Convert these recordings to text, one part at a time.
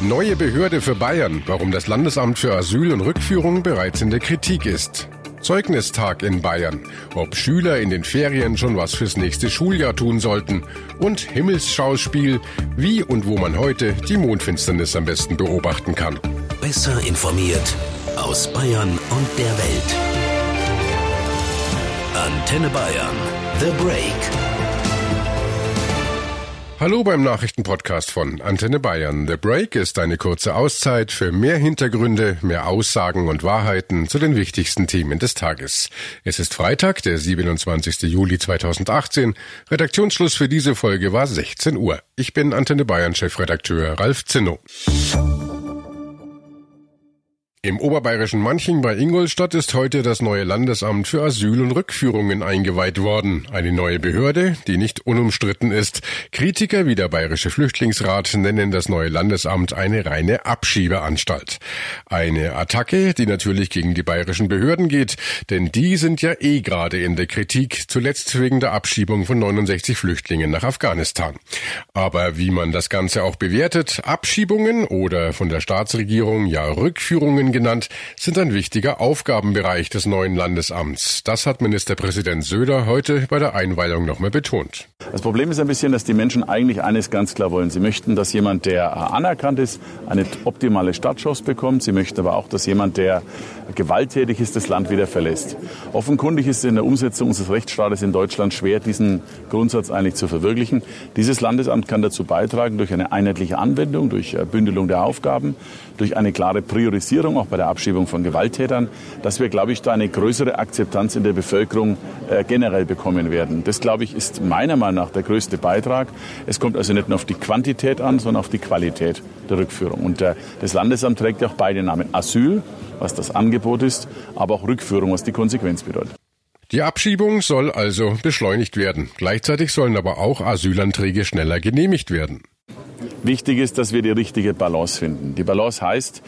Neue Behörde für Bayern, warum das Landesamt für Asyl und Rückführung bereits in der Kritik ist. Zeugnistag in Bayern, ob Schüler in den Ferien schon was fürs nächste Schuljahr tun sollten und Himmelsschauspiel, wie und wo man heute die Mondfinsternis am besten beobachten kann. Besser informiert aus Bayern und der Welt. Antenne Bayern, The Break. Hallo beim Nachrichtenpodcast von Antenne Bayern. The Break ist eine kurze Auszeit für mehr Hintergründe, mehr Aussagen und Wahrheiten zu den wichtigsten Themen des Tages. Es ist Freitag, der 27. Juli 2018. Redaktionsschluss für diese Folge war 16 Uhr. Ich bin Antenne Bayern Chefredakteur Ralf Zinno. Im oberbayerischen Manching bei Ingolstadt ist heute das neue Landesamt für Asyl und Rückführungen eingeweiht worden. Eine neue Behörde, die nicht unumstritten ist. Kritiker wie der Bayerische Flüchtlingsrat nennen das neue Landesamt eine reine Abschiebeanstalt. Eine Attacke, die natürlich gegen die bayerischen Behörden geht, denn die sind ja eh gerade in der Kritik, zuletzt wegen der Abschiebung von 69 Flüchtlingen nach Afghanistan. Aber wie man das Ganze auch bewertet, Abschiebungen oder von der Staatsregierung ja Rückführungen Themen genannt, sind ein wichtiger Aufgabenbereich des neuen Landesamts. Das hat Ministerpräsident Söder heute bei der Einweihung nochmal betont. Das Problem ist ein bisschen, dass die Menschen eigentlich eines ganz klar wollen. Sie möchten, dass jemand, der anerkannt ist, eine optimale Stadtchance bekommt. Sie möchten aber auch, dass jemand, der gewalttätig ist, das Land wieder verlässt. Offenkundig ist es in der Umsetzung unseres Rechtsstaates in Deutschland schwer, diesen Grundsatz eigentlich zu verwirklichen. Dieses Landesamt kann dazu beitragen, durch eine einheitliche Anwendung, durch Bündelung der Aufgaben, durch eine klare Priorisierung auch bei der Abschiebung von Gewalttätern, dass wir, glaube ich, da eine größere Akzeptanz in der Bevölkerung äh, generell bekommen werden. Das, glaube ich, ist meiner Meinung nach der größte Beitrag. Es kommt also nicht nur auf die Quantität an, sondern auf die Qualität der Rückführung. Und äh, das Landesamt trägt ja auch beide Namen. Asyl, was das Angebot ist, aber auch Rückführung, was die Konsequenz bedeutet. Die Abschiebung soll also beschleunigt werden. Gleichzeitig sollen aber auch Asylanträge schneller genehmigt werden. Wichtig ist, dass wir die richtige Balance finden. Die Balance heißt,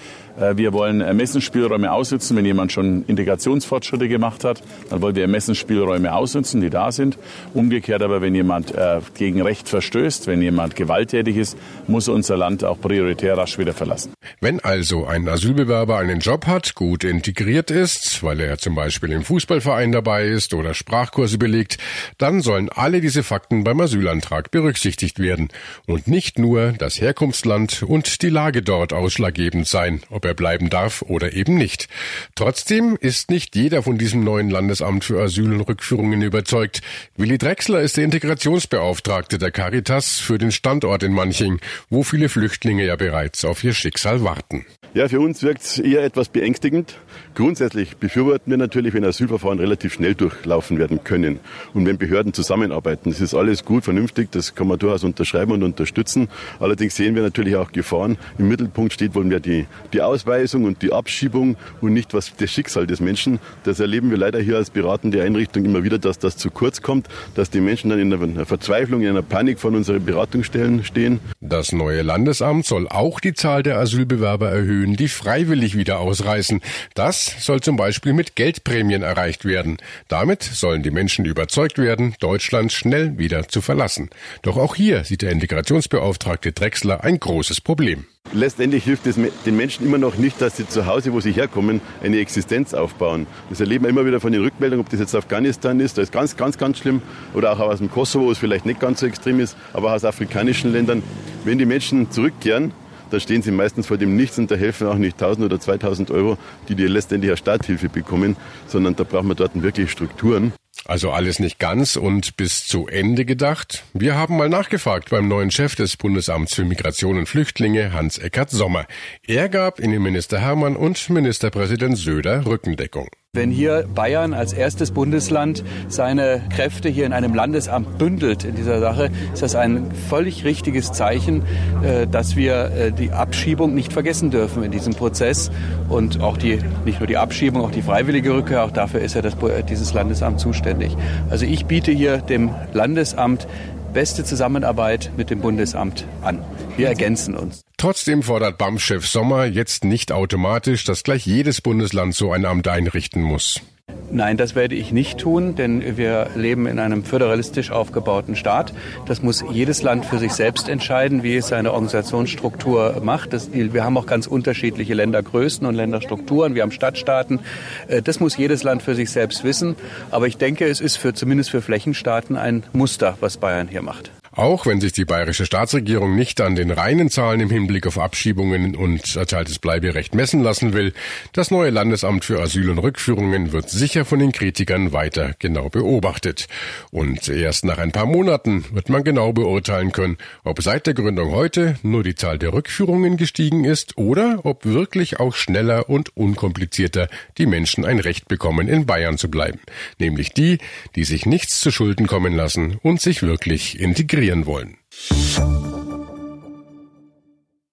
wir wollen Ermessensspielräume ausnutzen. Wenn jemand schon Integrationsfortschritte gemacht hat, dann wollen wir Ermessensspielräume ausnutzen, die da sind. Umgekehrt aber, wenn jemand äh, gegen Recht verstößt, wenn jemand gewalttätig ist, muss unser Land auch prioritär rasch wieder verlassen. Wenn also ein Asylbewerber einen Job hat, gut integriert ist, weil er zum Beispiel im Fußballverein dabei ist oder Sprachkurse belegt, dann sollen alle diese Fakten beim Asylantrag berücksichtigt werden und nicht nur das Herkunftsland und die Lage dort ausschlaggebend sein, ob er bleiben darf oder eben nicht. Trotzdem ist nicht jeder von diesem neuen Landesamt für Asyl und Rückführungen überzeugt. Willi Drechsler ist der Integrationsbeauftragte der Caritas für den Standort in Manching, wo viele Flüchtlinge ja bereits auf ihr Schicksal warten. Ja, für uns wirkt es eher etwas beängstigend. Grundsätzlich befürworten wir natürlich, wenn Asylverfahren relativ schnell durchlaufen werden können und wenn Behörden zusammenarbeiten. Das ist alles gut, vernünftig, das kann man durchaus unterschreiben und unterstützen. Allerdings sehen wir natürlich auch Gefahren. Im Mittelpunkt steht wollen wir die, die Ausweisung und die Abschiebung und nicht was das Schicksal des Menschen. Das erleben wir leider hier als beratende Einrichtung immer wieder, dass das zu kurz kommt, dass die Menschen dann in einer Verzweiflung, in einer Panik von unseren Beratungsstellen stehen. Das neue Landesamt soll auch die Zahl der Asylbewerber erhöhen die freiwillig wieder ausreißen. Das soll zum Beispiel mit Geldprämien erreicht werden. Damit sollen die Menschen überzeugt werden, Deutschland schnell wieder zu verlassen. Doch auch hier sieht der Integrationsbeauftragte Drexler ein großes Problem. Letztendlich hilft es den Menschen immer noch nicht, dass sie zu Hause, wo sie herkommen, eine Existenz aufbauen. Das erleben wir immer wieder von den Rückmeldungen, ob das jetzt Afghanistan ist, das ist ganz, ganz, ganz schlimm, oder auch aus dem Kosovo, wo es vielleicht nicht ganz so extrem ist, aber aus afrikanischen Ländern. Wenn die Menschen zurückkehren, da stehen sie meistens vor dem Nichts und da helfen auch nicht 1000 oder 2000 Euro, die die letztendlich als Starthilfe bekommen, sondern da braucht man dort wirklich Strukturen. Also alles nicht ganz und bis zu Ende gedacht? Wir haben mal nachgefragt beim neuen Chef des Bundesamts für Migration und Flüchtlinge, Hans-Eckert Sommer. Er gab Innenminister Hermann und Ministerpräsident Söder Rückendeckung. Wenn hier Bayern als erstes Bundesland seine Kräfte hier in einem Landesamt bündelt in dieser Sache, ist das ein völlig richtiges Zeichen, äh, dass wir äh, die Abschiebung nicht vergessen dürfen in diesem Prozess und auch die, nicht nur die Abschiebung, auch die freiwillige Rückkehr, auch dafür ist ja das, dieses Landesamt zuständig. Also ich biete hier dem Landesamt beste Zusammenarbeit mit dem Bundesamt an. Wir ergänzen uns. Trotzdem fordert BAM-Chef Sommer jetzt nicht automatisch, dass gleich jedes Bundesland so ein Amt einrichten muss. Nein, das werde ich nicht tun, denn wir leben in einem föderalistisch aufgebauten Staat. Das muss jedes Land für sich selbst entscheiden, wie es seine Organisationsstruktur macht. Das, wir haben auch ganz unterschiedliche Ländergrößen und Länderstrukturen. Wir haben Stadtstaaten. Äh, das muss jedes Land für sich selbst wissen. Aber ich denke, es ist für, zumindest für Flächenstaaten ein Muster, was Bayern hier macht. Auch wenn sich die bayerische Staatsregierung nicht an den reinen Zahlen im Hinblick auf Abschiebungen und erteiltes Bleiberecht messen lassen will, das neue Landesamt für Asyl und Rückführungen wird sicher von den Kritikern weiter genau beobachtet. Und erst nach ein paar Monaten wird man genau beurteilen können, ob seit der Gründung heute nur die Zahl der Rückführungen gestiegen ist oder ob wirklich auch schneller und unkomplizierter die Menschen ein Recht bekommen, in Bayern zu bleiben. Nämlich die, die sich nichts zu Schulden kommen lassen und sich wirklich integrieren integrieren wollen.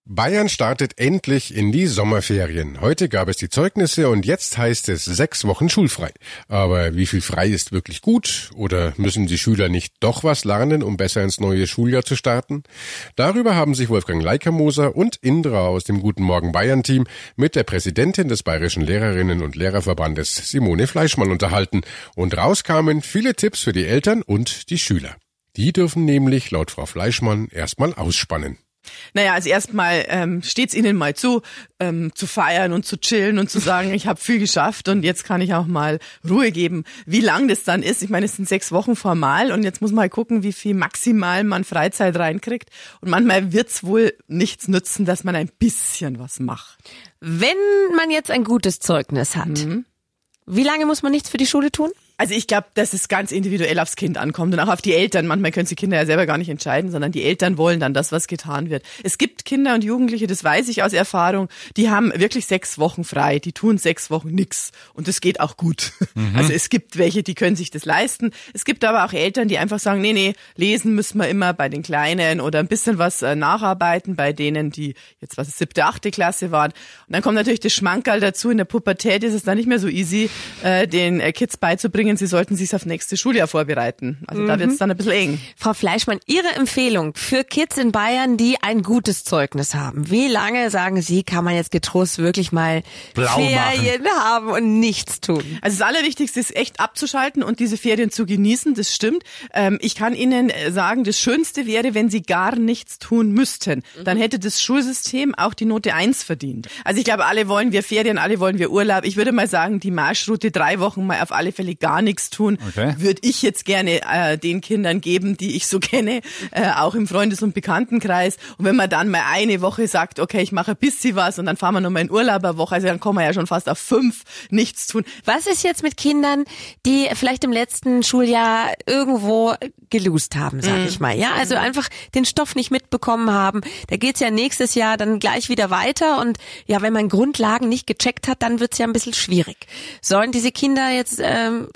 Bayern startet endlich in die Sommerferien. Heute gab es die Zeugnisse und jetzt heißt es sechs Wochen schulfrei. Aber wie viel frei ist wirklich gut? Oder müssen die Schüler nicht doch was lernen, um besser ins neue Schuljahr zu starten? Darüber haben sich Wolfgang Leikermoser und Indra aus dem Guten Morgen Bayern Team mit der Präsidentin des Bayerischen Lehrerinnen und Lehrerverbandes Simone Fleischmann unterhalten. Und rauskamen viele Tipps für die Eltern und die Schüler. Die dürfen nämlich laut Frau Fleischmann erstmal ausspannen. Naja, also erstmal ähm, steht es ihnen mal zu, ähm, zu feiern und zu chillen und zu sagen, ich habe viel geschafft und jetzt kann ich auch mal Ruhe geben. Wie lang das dann ist, ich meine, es sind sechs Wochen formal und jetzt muss man halt gucken, wie viel maximal man Freizeit reinkriegt. Und manchmal wird's wohl nichts nützen, dass man ein bisschen was macht. Wenn man jetzt ein gutes Zeugnis hat, mhm. wie lange muss man nichts für die Schule tun? Also ich glaube, dass es ganz individuell aufs Kind ankommt und auch auf die Eltern. Manchmal können die Kinder ja selber gar nicht entscheiden, sondern die Eltern wollen dann das, was getan wird. Es gibt Kinder und Jugendliche, das weiß ich aus Erfahrung, die haben wirklich sechs Wochen frei, die tun sechs Wochen nix und das geht auch gut. Mhm. Also es gibt welche, die können sich das leisten. Es gibt aber auch Eltern, die einfach sagen, nee, nee, lesen müssen wir immer bei den Kleinen oder ein bisschen was äh, nacharbeiten bei denen, die jetzt was siebte, achte Klasse waren. Und dann kommt natürlich das Schmankerl dazu. In der Pubertät ist es dann nicht mehr so easy, äh, den äh, Kids beizubringen, bringen, sie sollten sich auf nächste Schuljahr vorbereiten. Also mhm. da wird es dann ein bisschen eng. Frau Fleischmann, Ihre Empfehlung für Kids in Bayern, die ein gutes Zeugnis haben. Wie lange, sagen Sie, kann man jetzt getrost wirklich mal Blau Ferien machen. haben und nichts tun? Also das Allerwichtigste ist echt abzuschalten und diese Ferien zu genießen, das stimmt. Ähm, ich kann Ihnen äh, sagen, das Schönste wäre, wenn Sie gar nichts tun müssten. Mhm. Dann hätte das Schulsystem auch die Note 1 verdient. Also ich glaube, alle wollen wir Ferien, alle wollen wir Urlaub. Ich würde mal sagen, die Marschroute drei Wochen mal auf alle Fälle gar gar nichts tun, okay. würde ich jetzt gerne äh, den Kindern geben, die ich so kenne, äh, auch im Freundes- und Bekanntenkreis. Und wenn man dann mal eine Woche sagt, okay, ich mache ein bisschen was und dann fahren wir noch mal in Urlaub eine Woche, also dann kommen wir ja schon fast auf fünf nichts tun. Was ist jetzt mit Kindern, die vielleicht im letzten Schuljahr irgendwo gelust haben, sag mm. ich mal. Ja, also einfach den Stoff nicht mitbekommen haben. Da geht's ja nächstes Jahr dann gleich wieder weiter und ja, wenn man Grundlagen nicht gecheckt hat, dann wird's ja ein bisschen schwierig. Sollen diese Kinder jetzt ähm,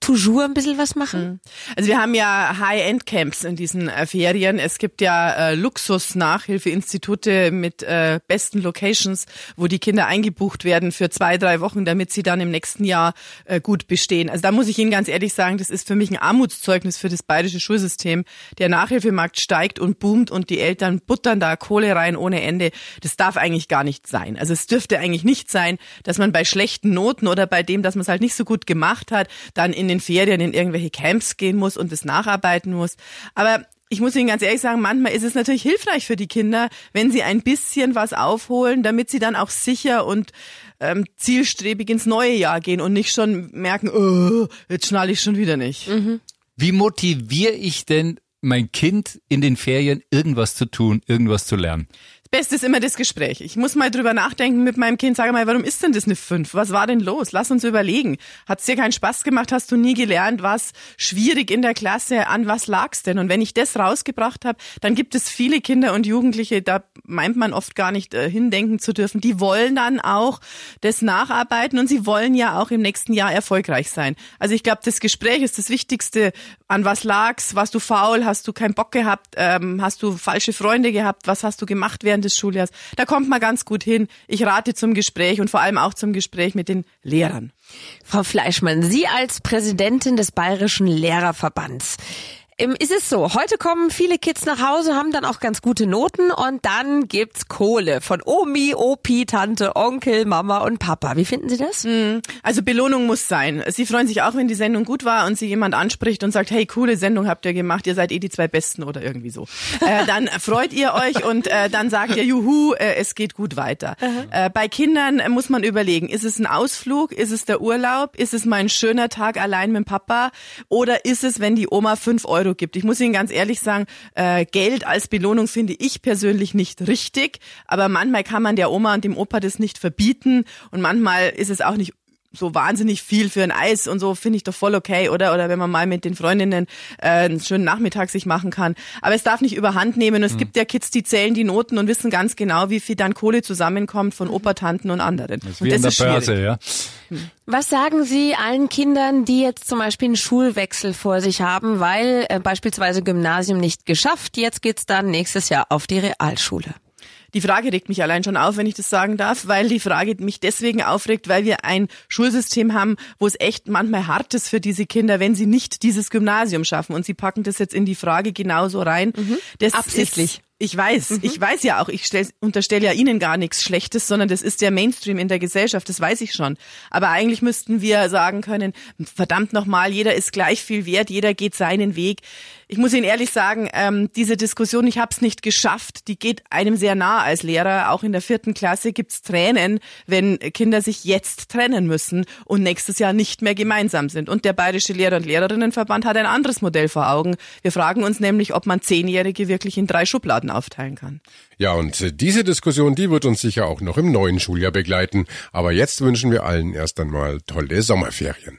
toujours ein bisschen was machen? Mhm. Also wir haben ja High-End-Camps in diesen äh, Ferien. Es gibt ja äh, Luxus-Nachhilfeinstitute mit äh, besten Locations, wo die Kinder eingebucht werden für zwei, drei Wochen, damit sie dann im nächsten Jahr äh, gut bestehen. Also da muss ich Ihnen ganz ehrlich sagen, das ist für mich ein Armutszeugnis für das bayerische Schulsystem. Der Nachhilfemarkt steigt und boomt und die Eltern buttern da Kohle rein ohne Ende. Das darf eigentlich gar nicht sein. Also es dürfte eigentlich nicht sein, dass man bei schlechten Noten oder bei dem, dass man es halt nicht so gut gemacht hat, dann in den Ferien in irgendwelche Camps gehen muss und das nacharbeiten muss. Aber ich muss Ihnen ganz ehrlich sagen, manchmal ist es natürlich hilfreich für die Kinder, wenn sie ein bisschen was aufholen, damit sie dann auch sicher und ähm, zielstrebig ins neue Jahr gehen und nicht schon merken, oh, jetzt schnalle ich schon wieder nicht. Mhm. Wie motiviere ich denn mein Kind in den Ferien irgendwas zu tun, irgendwas zu lernen? Beste ist immer das Gespräch. Ich muss mal drüber nachdenken mit meinem Kind. Sag mal, warum ist denn das eine 5? Was war denn los? Lass uns überlegen. Hat's dir keinen Spaß gemacht? Hast du nie gelernt? Was schwierig in der Klasse? An was lag's denn? Und wenn ich das rausgebracht habe, dann gibt es viele Kinder und Jugendliche, da meint man oft gar nicht äh, hindenken zu dürfen. Die wollen dann auch das nacharbeiten und sie wollen ja auch im nächsten Jahr erfolgreich sein. Also ich glaube, das Gespräch ist das Wichtigste. An was lag's? Warst du faul? Hast du keinen Bock gehabt? Ähm, hast du falsche Freunde gehabt? Was hast du gemacht während während des Schuljahres. Da kommt man ganz gut hin. Ich rate zum Gespräch und vor allem auch zum Gespräch mit den Lehrern. Frau Fleischmann, Sie als Präsidentin des Bayerischen Lehrerverbands. Ist es so, heute kommen viele Kids nach Hause, haben dann auch ganz gute Noten und dann gibt's Kohle von Omi, Opi, Tante, Onkel, Mama und Papa. Wie finden Sie das? Also Belohnung muss sein. Sie freuen sich auch, wenn die Sendung gut war und sie jemand anspricht und sagt, hey, coole Sendung habt ihr gemacht, ihr seid eh die zwei Besten oder irgendwie so. äh, dann freut ihr euch und äh, dann sagt ihr, juhu, äh, es geht gut weiter. Äh, bei Kindern muss man überlegen, ist es ein Ausflug, ist es der Urlaub, ist es mein schöner Tag allein mit Papa oder ist es, wenn die Oma fünf Euro gibt? Ich muss Ihnen ganz ehrlich sagen, äh, Geld als Belohnung finde ich persönlich nicht richtig, aber manchmal kann man der Oma und dem Opa das nicht verbieten und manchmal ist es auch nicht so wahnsinnig viel für ein Eis und so finde ich doch voll okay, oder? Oder wenn man mal mit den Freundinnen äh, einen schönen Nachmittag sich machen kann. Aber es darf nicht überhand nehmen. Und es gibt ja Kids, die zählen die Noten und wissen ganz genau, wie viel dann Kohle zusammenkommt von Opa, Tanten und anderen. Das ist und wie das in der ist schwierig. Börse, ja. Was sagen Sie allen Kindern, die jetzt zum Beispiel einen Schulwechsel vor sich haben, weil äh, beispielsweise Gymnasium nicht geschafft, jetzt geht's dann nächstes Jahr auf die Realschule? Die Frage regt mich allein schon auf, wenn ich das sagen darf, weil die Frage mich deswegen aufregt, weil wir ein Schulsystem haben, wo es echt manchmal hart ist für diese Kinder, wenn sie nicht dieses Gymnasium schaffen. Und sie packen das jetzt in die Frage genauso rein. Das Absichtlich. Ist, ich weiß, ich weiß ja auch, ich stell, unterstelle ja Ihnen gar nichts Schlechtes, sondern das ist der Mainstream in der Gesellschaft, das weiß ich schon. Aber eigentlich müssten wir sagen können, verdammt nochmal, jeder ist gleich viel wert, jeder geht seinen Weg. Ich muss Ihnen ehrlich sagen, ähm, diese Diskussion, ich habe es nicht geschafft, die geht einem sehr nah als Lehrer. Auch in der vierten Klasse gibt's Tränen, wenn Kinder sich jetzt trennen müssen und nächstes Jahr nicht mehr gemeinsam sind. Und der Bayerische Lehrer- und Lehrerinnenverband hat ein anderes Modell vor Augen. Wir fragen uns nämlich, ob man Zehnjährige wirklich in drei Schubladen aufteilen kann. Ja, und äh, diese Diskussion, die wird uns sicher auch noch im neuen Schuljahr begleiten. Aber jetzt wünschen wir allen erst einmal tolle Sommerferien.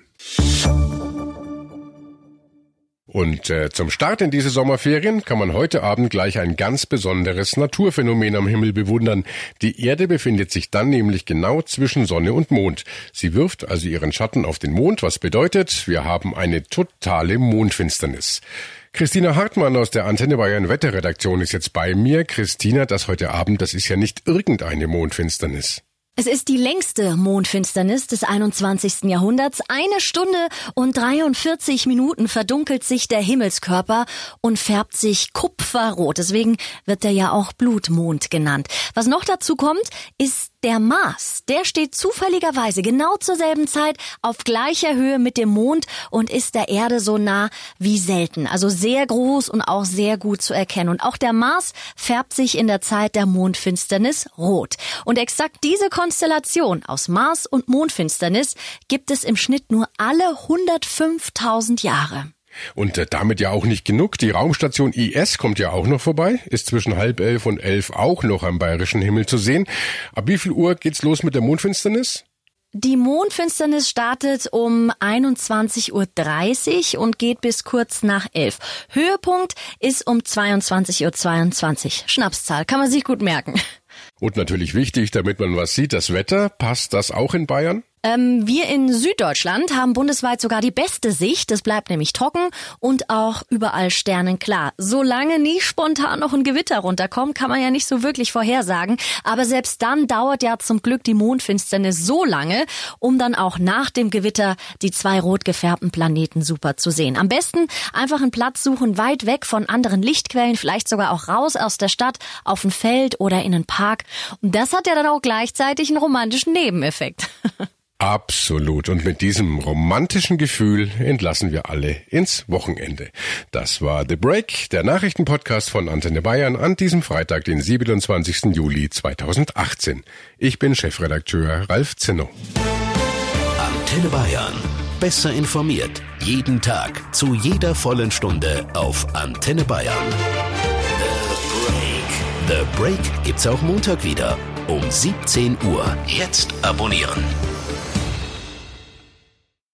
Und äh, zum Start in diese Sommerferien kann man heute Abend gleich ein ganz besonderes Naturphänomen am Himmel bewundern. Die Erde befindet sich dann nämlich genau zwischen Sonne und Mond. Sie wirft also ihren Schatten auf den Mond, was bedeutet, wir haben eine totale Mondfinsternis. Christina Hartmann aus der Antenne Bayern Wetterredaktion ist jetzt bei mir. Christina, das heute Abend, das ist ja nicht irgendeine Mondfinsternis. Es ist die längste Mondfinsternis des 21. Jahrhunderts. Eine Stunde und 43 Minuten verdunkelt sich der Himmelskörper und färbt sich kupferrot. Deswegen wird er ja auch Blutmond genannt. Was noch dazu kommt, ist der Mars. Der steht zufälligerweise genau zur selben Zeit auf gleicher Höhe mit dem Mond und ist der Erde so nah wie selten. Also sehr groß und auch sehr gut zu erkennen. Und auch der Mars färbt sich in der Zeit der Mondfinsternis rot. Und exakt diese Konstellation aus Mars und Mondfinsternis gibt es im Schnitt nur alle 105.000 Jahre. Und äh, damit ja auch nicht genug. Die Raumstation IS kommt ja auch noch vorbei, ist zwischen halb elf und elf auch noch am bayerischen Himmel zu sehen. Ab wie viel Uhr geht's los mit der Mondfinsternis? Die Mondfinsternis startet um 21.30 Uhr und geht bis kurz nach 11. Höhepunkt ist um 22.22 Uhr. 22. Schnapszahl, kann man sich gut merken. Und natürlich wichtig, damit man was sieht, das Wetter. Passt das auch in Bayern? Ähm, wir in Süddeutschland haben bundesweit sogar die beste Sicht. Es bleibt nämlich trocken und auch überall sternenklar. Solange nie spontan noch ein Gewitter runterkommt, kann man ja nicht so wirklich vorhersagen. Aber selbst dann dauert ja zum Glück die Mondfinsternis so lange, um dann auch nach dem Gewitter die zwei rot gefärbten Planeten super zu sehen. Am besten einfach einen Platz suchen, weit weg von anderen Lichtquellen, vielleicht sogar auch raus aus der Stadt, auf ein Feld oder in einen Park. Und das hat ja dann auch gleichzeitig einen romantischen Nebeneffekt. Absolut. Und mit diesem romantischen Gefühl entlassen wir alle ins Wochenende. Das war The Break, der Nachrichtenpodcast von Antenne Bayern an diesem Freitag, den 27. Juli 2018. Ich bin Chefredakteur Ralf Zinno. Antenne Bayern. Besser informiert. Jeden Tag. Zu jeder vollen Stunde auf Antenne Bayern. The Break. The Break gibt's auch Montag wieder. Um 17 Uhr. Jetzt abonnieren.